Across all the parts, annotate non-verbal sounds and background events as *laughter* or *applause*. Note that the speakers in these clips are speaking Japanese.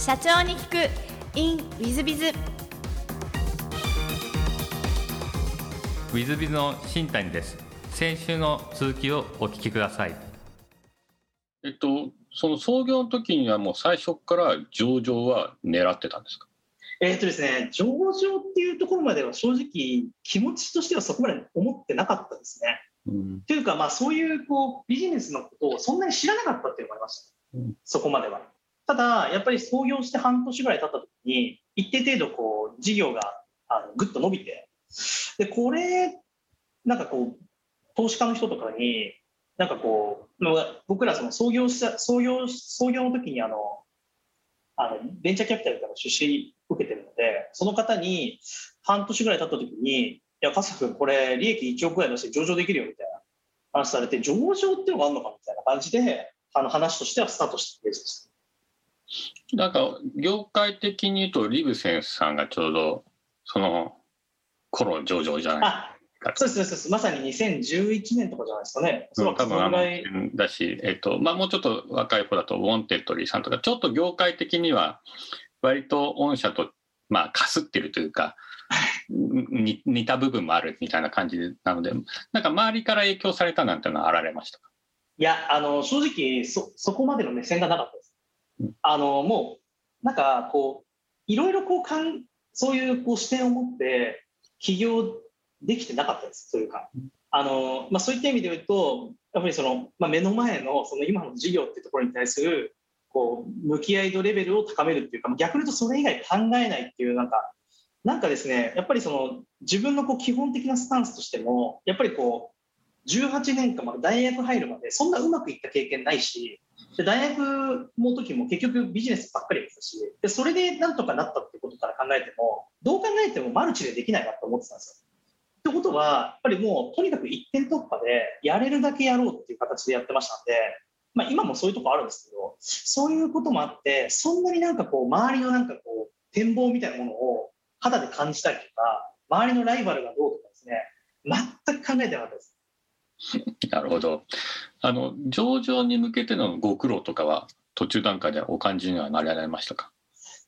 社長に聞く。In ウィズビズウィズビズの新谷です。先週の続きをお聞きください。えっとその創業の時にはもう最初から上場は狙ってたんですか？えっ、とですね、上場っていうところまでは正直気持ちとしてはそこまで思ってなかったですね。うん。というか、まあ、そういうこうビジネスのことをそんなに知らなかったっていうのがありました、うん。そこまでは。ただ、やっぱり創業して半年ぐらい経った時に、一定程度こう事業があのぐっと伸びて、でこれ、なんかこう、投資家の人とかに、なんかこう、僕らその創業した創業創業の時にあのあのベンチャーキャピタルから出資受けてるので、その方に半年ぐらい経った時に、いや、笠君、これ、利益1億ぐらい出して上場できるよみたいな話されて、上場っていうのがあるのかみたいな感じで、あの話としてはスタートしたケースです。なんか業界的に言うとリブセンスさんがちょうどその頃上場じゃないあそうです、そうです、まさに2011年とかじゃないですかね。おそらくそ多分あの。だし、えっとまあ、もうちょっと若い子だとウォンテッドリーさんとかちょっと業界的には割と御社とまあかすってるというかに似た部分もあるみたいな感じなのでなんか周りから影響されたなんていうのはあられましたか？いや、あの正直そ、そこまでの目線がなかったです。あのもう、なんかこう、いろいろこうかん、そういうこう視点を持って起業できてなかったです、というか。あのまあ、そういった意味で言うと、やっぱりその、まあ、目の前のその今の事業っていうところに対するこう向き合い度レベルを高めるっていうか、逆に言うとそれ以外考えないっていう、なんか、なんかですね、やっぱりその自分のこう基本的なスタンスとしても、やっぱりこう、18年間まで大学入るまでそんなうまくいった経験ないし、で大学の時も結局ビジネスばっかりやってたし、でそれでなんとかなったってことから考えても、どう考えてもマルチでできないなと思ってたんですよ。ってことは、やっぱりもうとにかく一点突破でやれるだけやろうっていう形でやってましたんで、まあ、今もそういうとこあるんですけど、そういうこともあって、そんなになんかこう、周りのなんかこう、展望みたいなものを肌で感じたりとか、周りのライバルがどうとかですね、全く考えてなかったです。*laughs* なるほどあの上場に向けてのご苦労とかは途中段階でお感じにはなられましたか？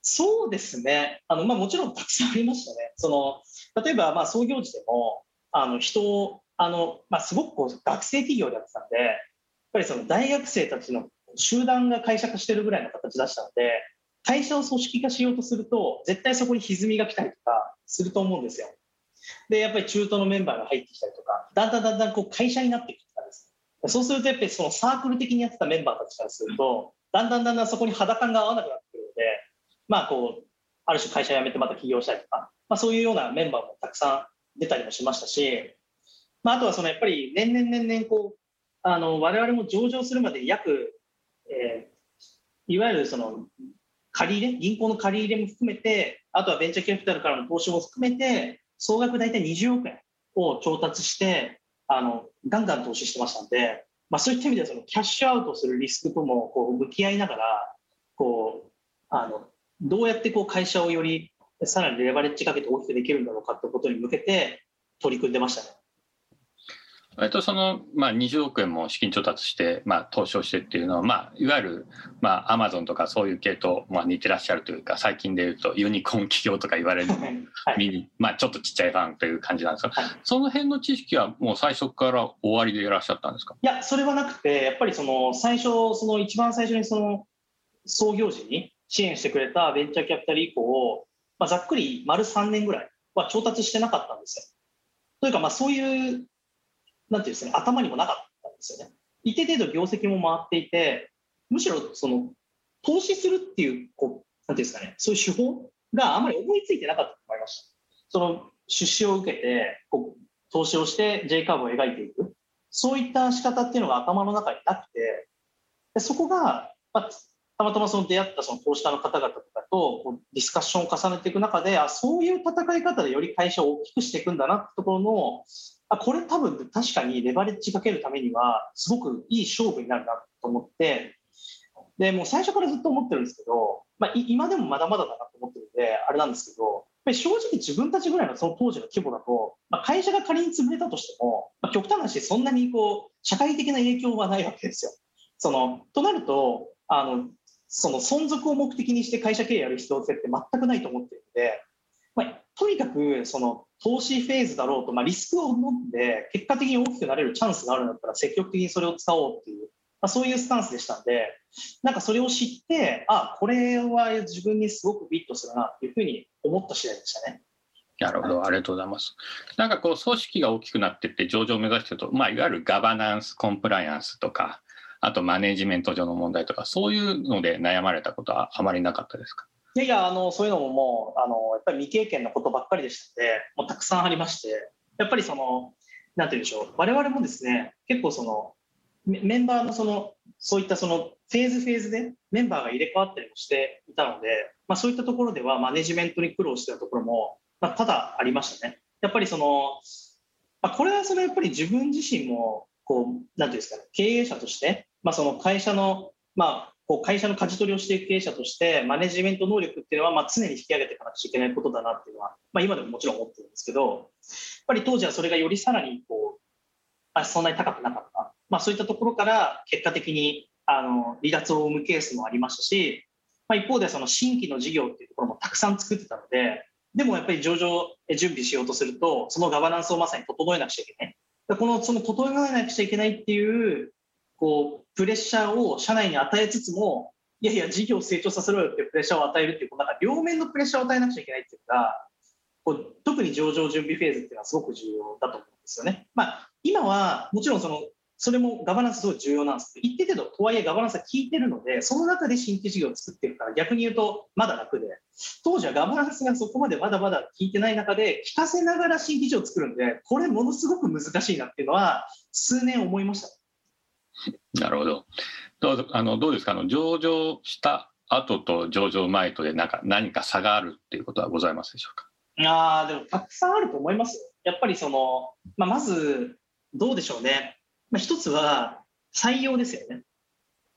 そうですね。あの、まあ、もちろんたくさんありましたね。*laughs* その、例えば、まあ、創業時でも、あの、人を、あの、まあ、すごくこう、学生企業でやってたんで、やっぱりその大学生たちの集団が会社化してるぐらいの形出したので、会社を組織化しようとすると、絶対そこに歪みが来たりとかすると思うんですよ。で、やっぱり中途のメンバーが入ってきたりとか、だんだんだんだんこう会社になってきたんです。そうすると、やっぱりそのサークル的にやってたメンバーたちからすると、だんだんだんだんそこに肌感が合わなくなってくるので、まあこう、ある種会社辞めてまた起業したりとか、まあそういうようなメンバーもたくさん出たりもしましたし、まああとはそのやっぱり年々年々こう、あの、我々も上場するまで約、えーいわゆるその、借り入れ、銀行の借り入れも含めて、あとはベンチャーキャピタルからの投資も含めて、総額大体20億円を調達して、あの、ガンガン投資してましたんで、まあそういった意味ではそのキャッシュアウトするリスクともこう向き合いながら、こう、あの、どうやってこう会社をよりさらにレバレッジかけて大きくできるんだろうかってことに向けて取り組んでましたね。割とその、まあ、20億円も資金調達して、まあ、投資をしてっていうのは、まあ、いわゆる、まあ、アマゾンとかそういう系と、まあ、似てらっしゃるというか、最近で言うとユニコーン企業とか言われるはい。まあ、ちょっとちっちゃいファンという感じなんですが、はいその辺の知識はもう最初から終わりでいらっしゃったんですか？いや、それはなくて、やっぱりその最初、その一番最初にその創業時に支援してくれたベンチャーキャピタル以降、まあ、ざっくり丸3年ぐらいは調達してなかったんですよ。というか、まあそういう、なんていうんですね、頭にもなかったんですよね。一定程度業績も回っていて、むしろその投資するっていう、こう、なんていうんですかね、そういう手法があまり思いついてなかったと思いました。その出資を受けて、こう投資をして J カーブを描いていく。そういった仕方っていうのが頭の中になくて、でそこが、まあ、たまたまその出会ったその投資家の方々とかとこうディスカッションを重ねていく中で、あ、そういう戦い方でより会社を大きくしていくんだなってところの、あ、これ多分確かにレバレッジかけるためには、すごくいい勝負になるなと思って、で、もう最初からずっと思ってるんですけど、まあ、今でもまだまだだなと思ってるんで、あれなんですけど、正直自分たちぐらいのその当時の規模だと、まあ、会社が仮に潰れたとしても、まあ、極端な話、そんなにこう、社会的な影響はないわけですよ。その、となると、あの、その存続を目的にして会社経営やる必要性って全くないと思ってるので、とにかくその投資フェーズだろうと、まあ、リスクを持って結果的に大きくなれるチャンスがあるんだったら積極的にそれを使おうっていう、まあ、そういうスタンスでしたんでなんかそれを知ってあこれは自分にすごくフィットするなっていうふうに思った次第でしたね。なるほど、ありがとうございます。なんかこう、組織が大きくなっていって上場を目指してると、まあ、いわゆるガバナンス、コンプライアンスとか、あとマネジメント上の問題とか、そういうので悩まれたことはあまりなかったですか？いやいや、あのそういうのももうあの、やっぱり未経験のことばっかりでしたので、もうたくさんありまして、やっぱりその、なんて言うんでしょう、我々もですね、結構その、メンバーのその、そういったそのフェーズフェーズでメンバーが入れ替わったりもしていたので、まあ、そういったところではマネジメントに苦労してたところも、まあ、ただありましたね。やっぱりその、まあ、これはそのやっぱり自分自身も、こう、なんていうんですかね、経営者として、まあ、その会社の、まあ、こう会社の舵取りをしていく経営者として、マネジメント能力っていうのは、まあ、常に引き上げていかなくちゃいけないことだなっていうのは、まあ、今でももちろん思ってるんですけど、やっぱり当時はそれがよりさらにこう、あそんなに高くなかった。まあ、そういったところから結果的にあの離脱を生むケースもありましたし、まあ、一方でその新規の事業っていうところもたくさん作ってたので、でもやっぱり上場準備しようとすると、そのガバナンスをまさに整えなくちゃいけない。このその整えなくちゃいけないっていうこうプレッシャーを社内に与えつつも、いやいや、事業を成長させろよっていうプレッシャーを与えるっていう、なんか両面のプレッシャーを与えなくちゃいけないっていうか、こう特に上場準備フェーズっていうのはすごく重要だと思うんですよね。まあ、今はもちろんそのそれもガバナンスすごい重要なんです一定程度とはいえガバナンスは効いてるのでその中で新規事業を作ってるから逆に言うとまだ楽で当時はガバナンスがそこまでまだまだ効いてない中で聞かせながら新規事業を作るんでこれものすごく難しいなっていうのは数年思いましたなるほどどうあのどうですか？あの上場した後と上場前とでなんか何か差があるっていうことはございますでしょうか？あでもたくさんあると思いますやっぱりその、まあ、まずどうでしょうねまあ、一つは採用ですよね。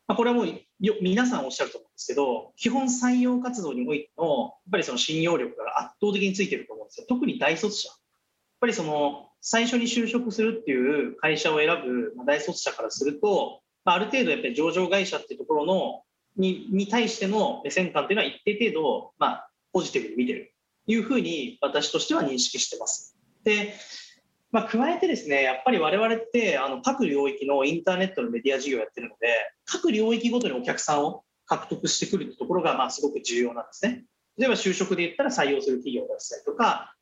まあ、これはもう皆さんおっしゃると思うんですけど、基本採用活動においての、やっぱりその信用力が圧倒的についてると思うんですよ。特に大卒者。やっぱりその、最初に就職するっていう会社を選ぶ大卒者からすると、まあ、る程度やっぱり上場会社っていうところの、にに対しての目線感っていうのは一定程度、まあ、ポジティブに見てるというふうに私としては認識してます。で、まあ、加えてですね、やっぱり我々ってあの各領域のインターネットのメディア事業をやってるので、各領域ごとにお客さんを獲得してくるところがまあすごく重要なんですね。例えば就職で言ったら採用する企業を出したりとか、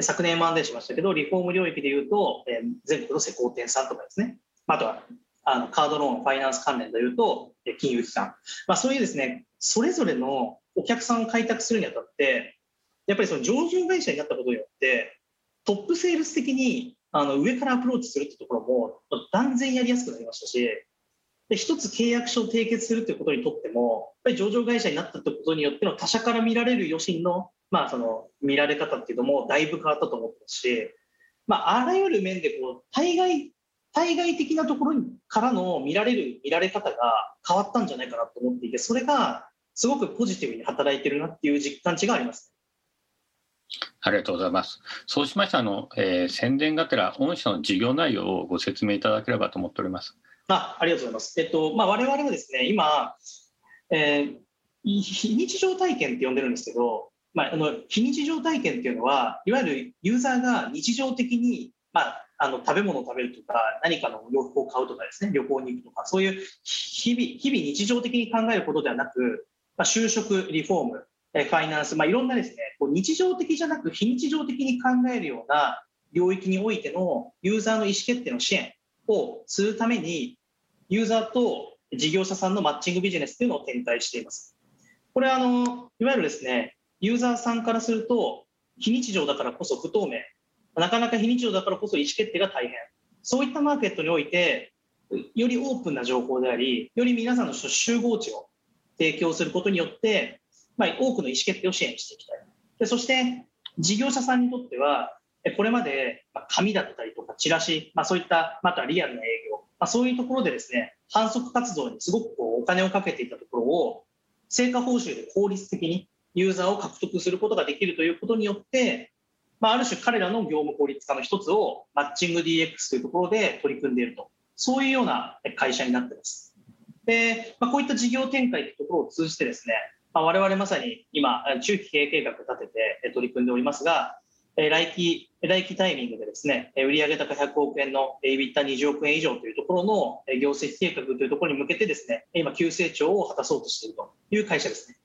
昨年マンデーしましたけど、リフォーム領域で言うと、え全国の施工店さんとかですね、あとはあのカードローン、ファイナンス関連で言うと、金融機関、まあ、そういうですね、それぞれのお客さんを開拓するにあたって、やっぱりその上場会社になったことによって、トップセールス的にあの上からアプローチするってところも断然やりやすくなりましたしで一つ契約書を締結するっていうことにとってもやっぱり上場会社になったってことによっての他社から見られる余震の,、まあその見られ方っていうのもだいぶ変わったと思ってますし、まあ、あらゆる面でこう対外対外的なところからの見られる見られ方が変わったんじゃないかなと思っていてそれがすごくポジティブに働いてるなっていう実感値があります、ありがとうございます。そうしましたの、えー、宣伝がてら、御社の事業内容をご説明いただければと思っております。あありがとうございます。えっと、まあ、我々はですね、今、えー、非日常体験って呼んでるんですけど、まあ、あの非日常体験っていうのは、いわゆるユーザーが日常的に、まあ、あの食べ物を食べるとか、何かの洋服を買うとかですね、旅行に行くとか、そういう日々、日々日常的に考えることではなく、まあ、就職、リフォーム、ファイナンス、まあ、いろんなですね、こう日常的じゃなく非日常的に考えるような領域においてのユーザーの意思決定の支援をするために、ユーザーと事業者さんのマッチングビジネスというのを展開しています。これあの、いわゆるですね、ユーザーさんからすると、非日常だからこそ不透明、なかなか非日常だからこそ意思決定が大変、そういったマーケットにおいて、よりオープンな情報であり、より皆さんの集合値を提供することによって、まあ、多くの意思決定を支援していきたい。でそして、事業者さんにとっては、これまで紙だったりとかチラシ、まあ、そういったまたリアルな営業、まあ、そういうところでですね反則活動にすごくこうお金をかけていたところを成果報酬で効率的にユーザーを獲得することができるということによって、まあ、ある種彼らの業務効率化の一つをマッチング DX というところで取り組んでいるとそういうような会社になっています。で、まあ、こういった事業展開というところを通じてですね、まあ、我々まさに今、中期経営計画を立てて取り組んでおりますが、来期、来期タイミングでですね、売上高100億円の EBITDA20 億円以上というところの業績計画というところに向けてですね、今、急成長を果たそうとしているという会社ですね。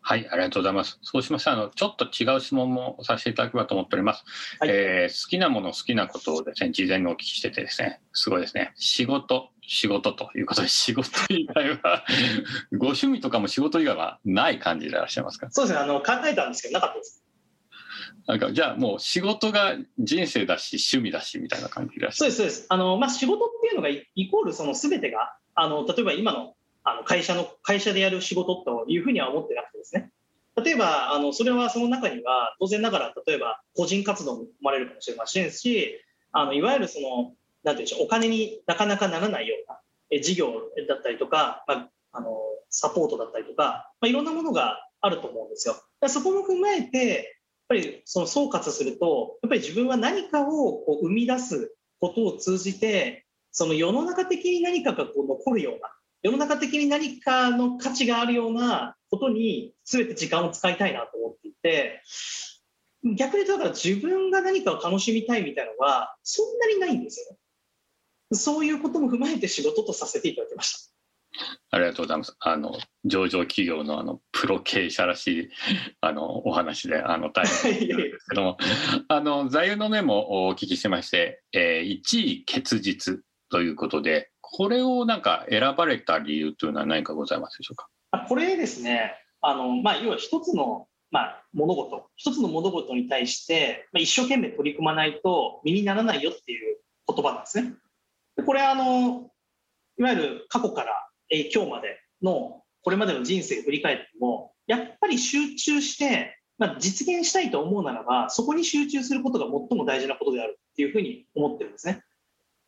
はい。はい、ありがとうございます。そうしましたら、あの、ちょっと違う質問もさせていただければと思っております。はい、えー、好きなもの、好きなことをですね、事前にお聞きしててですね、すごいですね。仕事、仕事ということで、*laughs* 仕事以外は *laughs* ご趣味とかも仕事以外はない感じでいらっしゃいますか？そうですね、あの、考えたんですけど、なかったです。なんかじゃあもう仕事が人生だし趣味だしみたいな感じでそうですそうですあの、まあ、仕事っていうのがイコールその全てがあの例えば今のあの会社の会社でやる仕事というふうには思ってなくてですね例えばあのそれはその中には当然ながら例えば個人活動も生まれるかもしれませんしあのいわゆるそのなんていうんでしょうお金になかなかならないような事業だったりとか、まあ、あのサポートだったりとか、まあ、いろんなものがあると思うんですよ。そこも踏まえてやっぱりその総括するとやっぱり自分は何かをこう生み出すことを通じてその世の中的に何かがこう残るような世の中的に何かの価値があるようなことに全て時間を使いたいなと思っていて逆に言うとだから自分が何かを楽しみたいみたいなのはそんなにないんですよね。そういうことも踏まえて仕事とさせていただきました。ありがとうございます。あの上場企業のあのプロ経営者らしい *laughs* あのお話であの大変ですけども、あの座右の銘もお聞きしてまして、えー、1位結実ということで、これをなんか選ばれた理由というのは何かございますでしょうか？これですね、あのまあ、要は一つの、まあ、物事、一つの物事に対して、まあ、一生懸命取り組まないと身にならないよっていう言葉なんですね。これあのいわゆる過去から、え今日までのこれまでの人生を振り返ってもやっぱり集中して、まあ、実現したいと思うならばそこに集中することが最も大事なことであるっていうふうに思ってるんですね。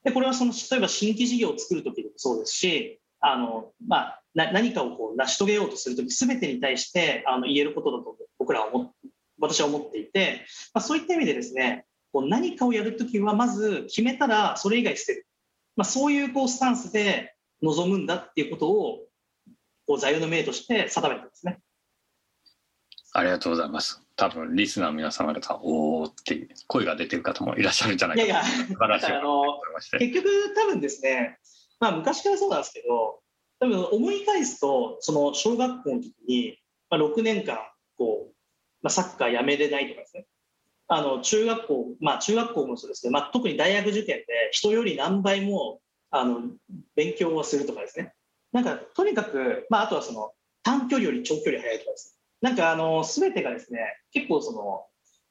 でこれはその例えば新規事業を作る時でもそうですしあの、まあ、何かをこう成し遂げようとする時全てに対してあの言えることだと僕らは思私は思っていて、まあ、そういった意味でですねこう何かをやる時はまず決めたらそれ以外捨てる、まあ、そういうこうスタンスで臨むんだっていうことをこう座右の銘として定めてますね。ありがとうございます。多分リスナーの皆様方おおって声が出てる方もいらっしゃるんじゃないかいやいや。素晴らしい。あの結局多分ですね、まあ、昔からそうなんですけど多分思い返すとその小学校の時に、まあ、6年間こう、まあ、サッカーやめれないとかですね。あの中学校まあ中学校もそうですけど、まあ、特に大学受験で人より何倍もあの勉強をするとかですね。なんかとにかく、まあ、あとはその短距離より長距離速いとかですねなんかあの全てがですね結構その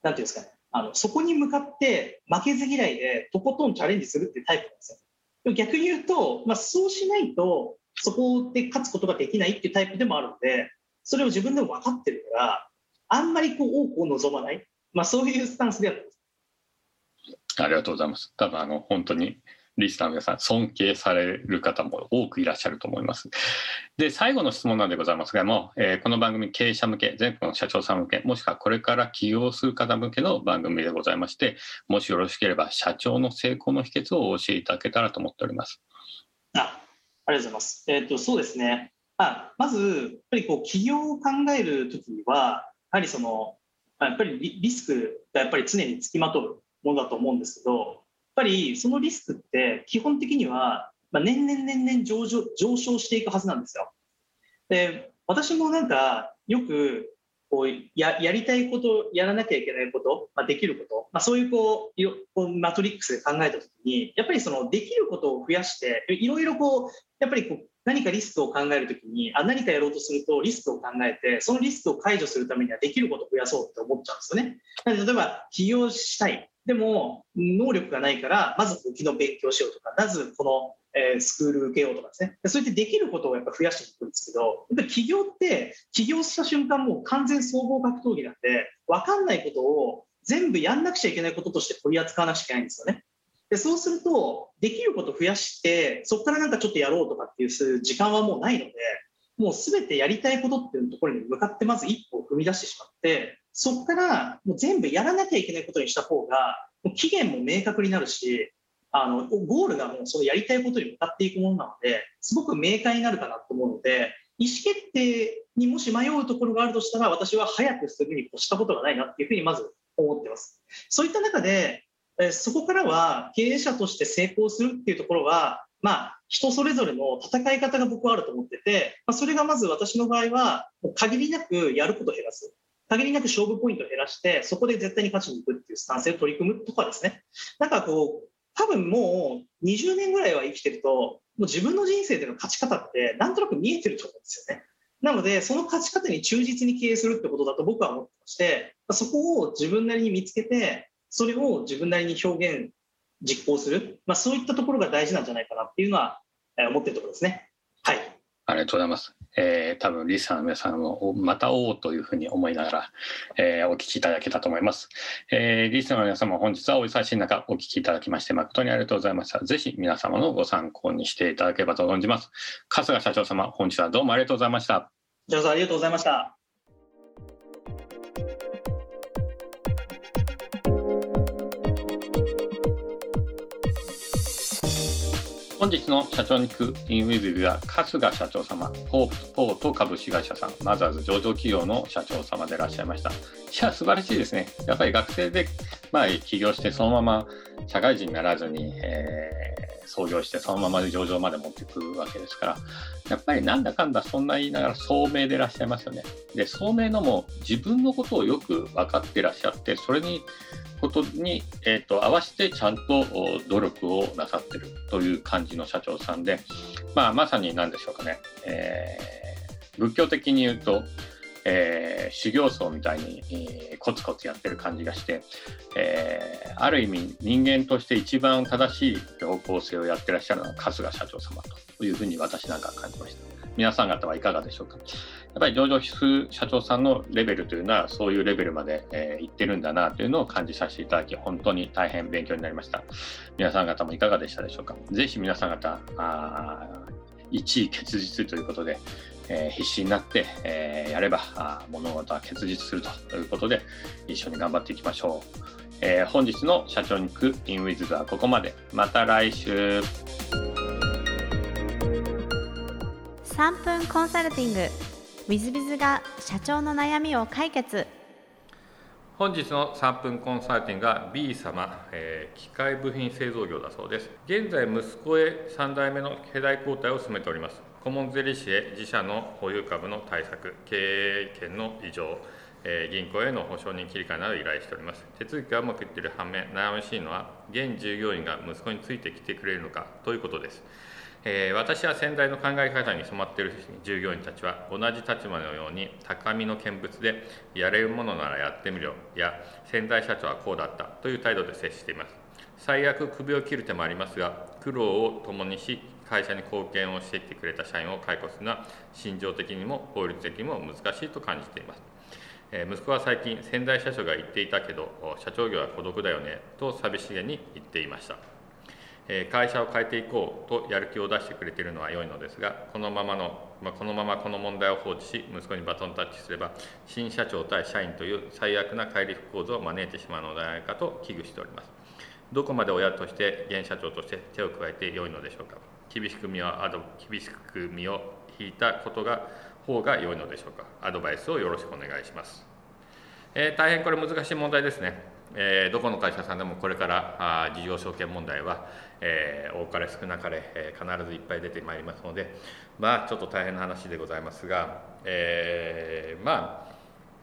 なんていうんですかねあのそこに向かって負けず嫌いでとことんチャレンジするっていうタイプなんですよ。逆に言うと、まあ、そうしないとそこで勝つことができないっていうタイプでもあるのでそれを自分でも分かってるからあんまりこう多くを望まない、まあ、そういうスタンスでやってます。ありがとうございます。多分あの本当にリスナーの皆さん尊敬される方も多くいらっしゃると思います。で最後の質問なんでございますがも、えー、この番組経営者向け全国の社長さん向けもしくはこれから起業する方向けの番組でございましてもしよろしければ社長の成功の秘訣をお教えいただけたらと思っております。あありがとうございます。えーと、そうですねあまずやっぱりこう起業を考える時にはやはりそのやっぱりリスクがやっぱり常につきまとうものだと思うんですけどぱりそのリスクって基本的には、年々年々上昇上昇していくはずなんですよ。で私もなんかよくこうややりたいことやらなきゃいけないこと、まあ、できること、まあ、そういうこうこうマトリックスで考えた時にやっぱりそのできることを増やしていろいろこうやっぱりこう何かリスクを考える時にあ何かやろうとするとリスクを考えてそのリスクを解除するためにはできることを増やそうって思っちゃうんですよね。例えば起業したいでも能力がないからまず簿記の勉強しようとかまずこの、え、スクール受けようとかですねそうやってできることをやっぱ増やしていくんですけどやっぱ起業って起業した瞬間もう完全総合格闘技なんで分かんないことを全部やんなくちゃいけないこととして取り扱わなくちゃいけないんですよね。でそうするとできること増やしてそこからなんかちょっとやろうとかっていう時間はもうないのでもう全てやりたいことっていうところに向かってまず一歩を踏み出してしまってそこからもう全部やらなきゃいけないことにした方が、期限も明確になるし、あのゴールがもうそのやりたいことに向かっていくものなのですごく明快になるかなと思うので意思決定にもし迷うところがあるとしたら私は早くすぐに越したことがないなっていうふうにまず思ってます。そういった中でえそこからは経営者として成功するっていうところはまあ人それぞれの戦い方が僕はあると思ってて、まあ、それがまず私の場合は限りなくやることを減らす。限りなく勝負ポイントを減らしてそこで絶対に勝ちに行くっていうスタンスで取り組むとかですねなんかこう多分もう20年ぐらいは生きてると、もう自分の人生での勝ち方ってなんとなく見えてると思うんですよね。なので、その勝ち方に忠実に経営するってことだと僕は思ってまして、そこを自分なりに見つけて、それを自分なりに表現、実行する、まあ、そういったところが大事なんじゃないかなっていうのは思ってるところですね。はい。ありがとうございます。えー、多分リスナーの皆さんもまたおうというふうに思いながら、えー、お聞きいただけたと思います。えー、リスナーの皆様本日はお忙しい中お聞きいただきまして誠にありがとうございました。ぜひ皆様のご参考にしていただければと存じます。春日社長様本日はどうもありがとうございました。社長さんありがとうございました。本日の社長に行くインウィズビは春日社長様、ポープポート株式会社さん、マザーズ上場企業の社長様でいらっしゃいました。いや、素晴らしいですね。やっぱり学生で、まあ、起業してそのまま社会人にならずに、えー、創業してそのままで上場まで持っていくわけですから、やっぱりなんだかんだそんな言いながら聡明でいらっしゃいますよね。で、聡明のも自分のことをよく分かっていらっしゃって、それにことに、えーと、合わせてちゃんと努力をなさってるという感じの社長さんで、まあ、まさに何でしょうかね、えー、仏教的に言うと、えー、修行僧みたいに、えー、コツコツやってる感じがして、えー、ある意味人間として一番正しい方向性をやってらっしゃるのは春日社長様というふうに私なんか感じました。皆さん方はいかがでしょうか。やっぱり上場指数社長さんのレベルというのはそういうレベルまで、えー、いってるんだなというのを感じさせていただき本当に大変勉強になりました皆さん方もいかがでしたでしょうかぜひ皆さん方1位結実ということで、えー、必死になって、えー、やればあ物事は結実するということで一緒に頑張っていきましょう、えー、本日の社長に行くインウィズはここまで。また来週。3分コンサルティング。W i z b i z が社長の悩みを解決。本日の3分コンサルティングが B 様、えー、機械部品製造業だそうです。現在息子へ3代目の世代交代を進めております。顧問税理士へ自社の保有株の対策経営権の異常え銀行への保証人切り替えなど依頼しております。手続きはうまくいっている反面悩ましいのは現従業員が息子についてきてくれるのかということです。えー、私は先代の考え方に染まっている従業員たちは同じ立場のように高みの見物でやれるものならやってみろや先代社長はこうだった。という態度で接しています。最悪首を切る手もありますが苦労を共にし会社に貢献をしてきてくれた社員を解雇するのは心情的にも法律的にも難しいと感じています。え息子は最近先代社長が言っていたけど社長業は孤独だよねと寂しげに言っていました。会社を変えていこうとやる気を出してくれているのは良いのですがこのままの、まあ、このままこの問題を放置し息子にバトンタッチすれば新社長対社員という最悪な乖離構造を招いてしまうのではないかと危惧しております。どこまで親として現社長として手を加えて良いのでしょうか。厳しく身をアド厳しく身を引いたことが方が良いのでしょうか。アドバイスをよろしくお願いします、えー、大変これ難しい問題ですね。えー、どこの会社さんでもこれからあ事業承継問題は、えー、多かれ少なかれ、えー、必ずいっぱい出てまいりますのでまあちょっと大変な話でございますが、えー、ま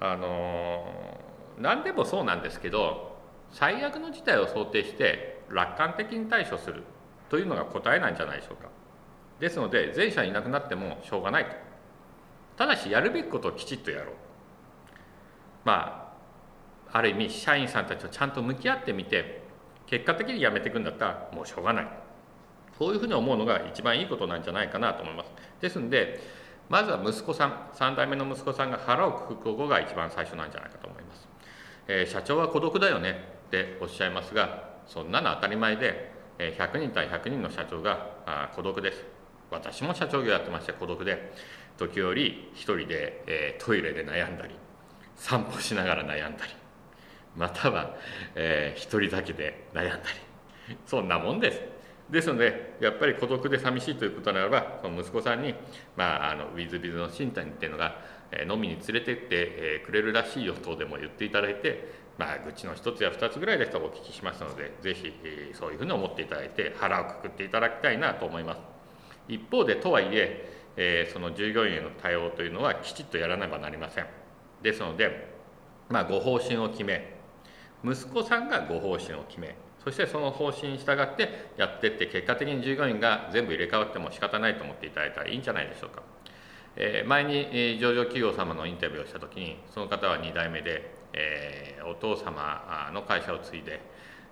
ああのー、何でもそうなんですけど最悪の事態を想定して楽観的に対処するというのが答えなんじゃないでしょうか。ですので前者いなくなってもしょうがないと。ただしやるべきことをきちっとやろう。まあある意味社員さんたちとちゃんと向き合ってみて結果的に辞めていくんだったらもうしょうがない。そういうふうに思うのが一番いいことなんじゃないかなと思います。ですんでまずは息子さん3代目の息子さんが腹をくくことが一番最初なんじゃないかと思います、えー、社長は孤独だよねっておっしゃいますがそんなの当たり前で100人対100人の社長が孤独です。私も社長業やってまして孤独で時折一人で、えー、トイレで悩んだり散歩しながら悩んだりまたは、えー、一人だけで悩んだり。そんなもんです。ですのでやっぱり孤独で寂しいということならばその息子さんに、まあ、あのウィズビズの新谷っていうのが、え飲みに連れてって、えくれるらしいよとでも言っていただいて、まあ、愚痴の一つや二つぐらいでしたらお聞きしますのでぜひ、えそういうふうに思っていただいて腹をくくっていただきたいなと思います。一方でとはいええその従業員への対応というのはきちっとやらねばなりません。ですので、まあ、ご方針を決め息子さんがご方針を決めそしてその方針に従ってやっていって結果的に従業員が全部入れ替わっても仕方ないと思っていただいたらいいんじゃないでしょうか、えー、前に、え上場企業様のインタビューをした時にその方は2代目で、えー、お父様の会社を継いで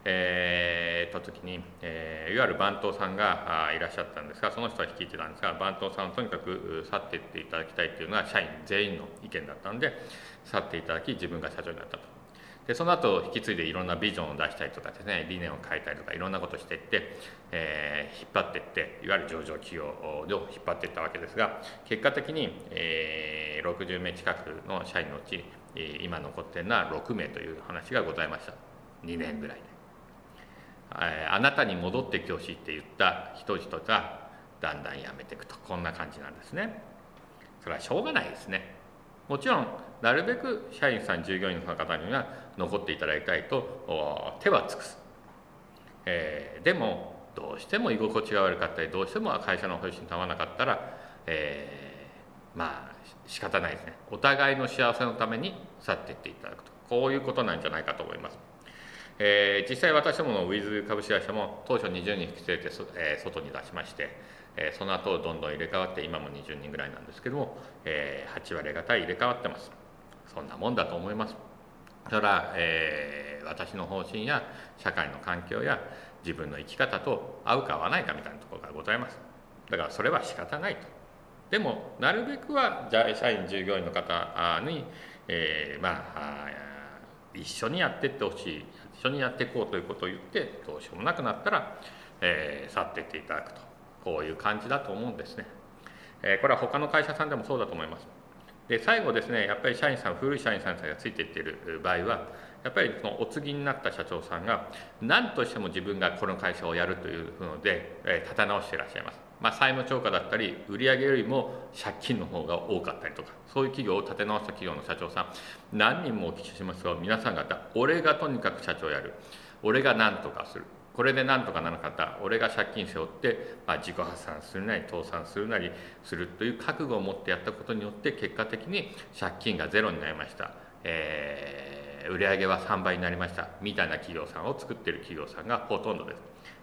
えー、た時に、えー、いわゆる番頭さんがあいらっしゃったんですがその人は率いてたんですが番頭さんをとにかく去っていっていただきたいというのが社員全員の意見だったんで去っていただき自分が社長になったと。でその後引き継いでいろんなビジョンを出したりとかですね理念を変えたりとかいろんなことをしていって、えー、引っ張っていっていわゆる上場企業を引っ張っていったわけですが結果的に、えー、60名近くの社員のうち今残っているのは6名という話がございました。2年ぐらいで、えー、あなたに戻ってきてほしいって言った人々がだんだん辞めていくと。こんな感じなんですね。それはしょうがないですね。もちろんなるべく社員さん従業員の方には残っていただきたいと手は尽くす、えー、でもどうしても居心地が悪かったりどうしても会社の方針と合わなかったら、えー、まあ仕方ないですね。お互いの幸せのために去っていっていただくと。こういうことなんじゃないかと思います、えー、実際私どものウィズ株式会社も当初20人引き連れて、えー、外に出しましてえその後どんどん入れ替わって今も20人ぐらいなんですけども、え8割方入れ替わってます。そんなもんだと思います。ただ、えー、私の方針や社会の環境や自分の生き方と合うか合わないかみたいなところがございます。だからそれは仕方ないと。でもなるべくは社員従業員の方に、えー、まあ一緒にやってってほしい一緒にやっていこうということを言ってどうしようもなくなったら、えー、去っていっていただくと。こういう感じだと思うんですね、え、これは他の会社さんでもそうだと思います。で最後ですねやっぱり社員さん古い社員さんがついていっている場合はやっぱりそのお継ぎになった社長さんが何としても自分がこの会社をやるというので、え、立て直していらっしゃいます、まあ、債務超過だったり売上よりも借金の方が多かったりとかそういう企業を立て直した企業の社長さん何人もお聞きしますが皆さん方俺がとにかく社長やる。俺が何とかする。これでなんとかならなかった俺が借金背負って、まあ、自己破産するなり倒産するなりするという覚悟を持ってやったことによって結果的に借金がゼロになりました、えー、売上は3倍になりました。みたいな企業さんを作っている企業さんがほとんどです。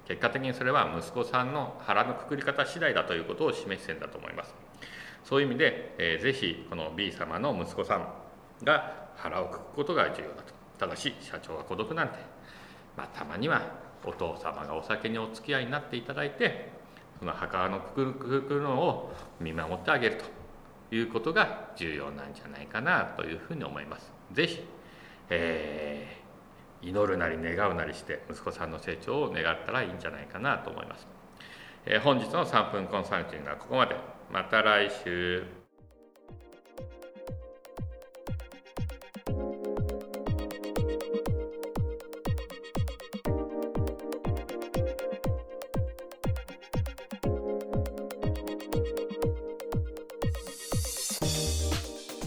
結果的にそれは息子さんの腹のくくり方次第だということを示してんだと思います。そういう意味で、えー、ぜひこの B 様の息子さんが腹をくくことが重要だと。ただし社長は孤独なんてまあたまにはお父様がお酒にお付き合いになっていただいてその墓のくくるくくるのを見守ってあげるということが重要なんじゃないかなというふうに思います。ぜひ、えー、祈るなり願うなりして息子さんの成長を願ったらいいんじゃないかなと思います。えー、本日の3分コンサルティングはここまで。また来週。